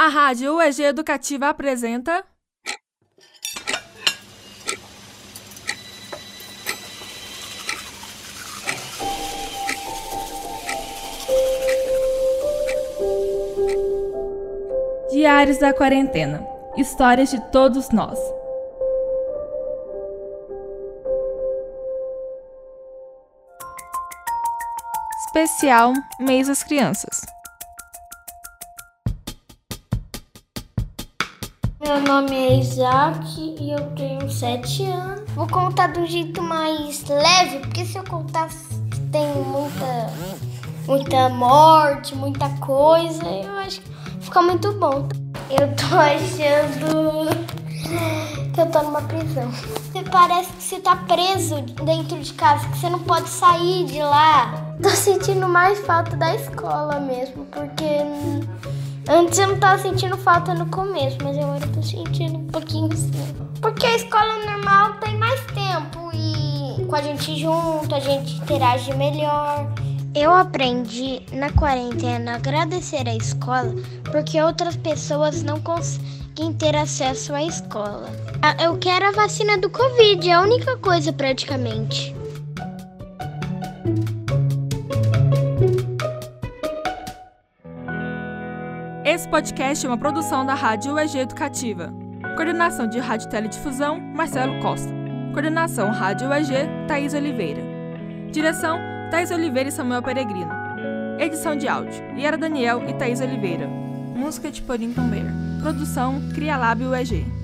A Rádio UEG Educativa apresenta. Diários da Quarentena Histórias de todos nós. Especial Mês das Crianças. Meu nome é Isaac e eu tenho 7 anos. Vou contar do jeito mais leve, porque se eu contar tem muita, muita morte, muita coisa, eu acho que fica muito bom. Eu tô achando que eu tô numa prisão. Você parece que você tá preso dentro de casa, que você não pode sair de lá. Tô sentindo mais falta da escola mesmo, porque antes eu não tava sentindo falta no começo, mas agora eu tô sentindo um pouquinho sim. Porque a escola normal tem mais tempo e com a gente junto, a gente interage melhor. Eu aprendi na quarentena a agradecer a escola porque outras pessoas não conseguem ter acesso à escola. Ah, Eu quero a vacina do Covid, é a única coisa praticamente. Esse podcast é uma produção da Rádio UEG Educativa. Coordenação de Rádio Teledifusão, Marcelo Costa. Coordenação Rádio UEG, Thaís Oliveira. Direção, Thaís Oliveira e Samuel Peregrino. Edição de áudio, Yara Daniel e Thaís Oliveira. Música de Porim Tombeira. Produção, Cria Lab UEG.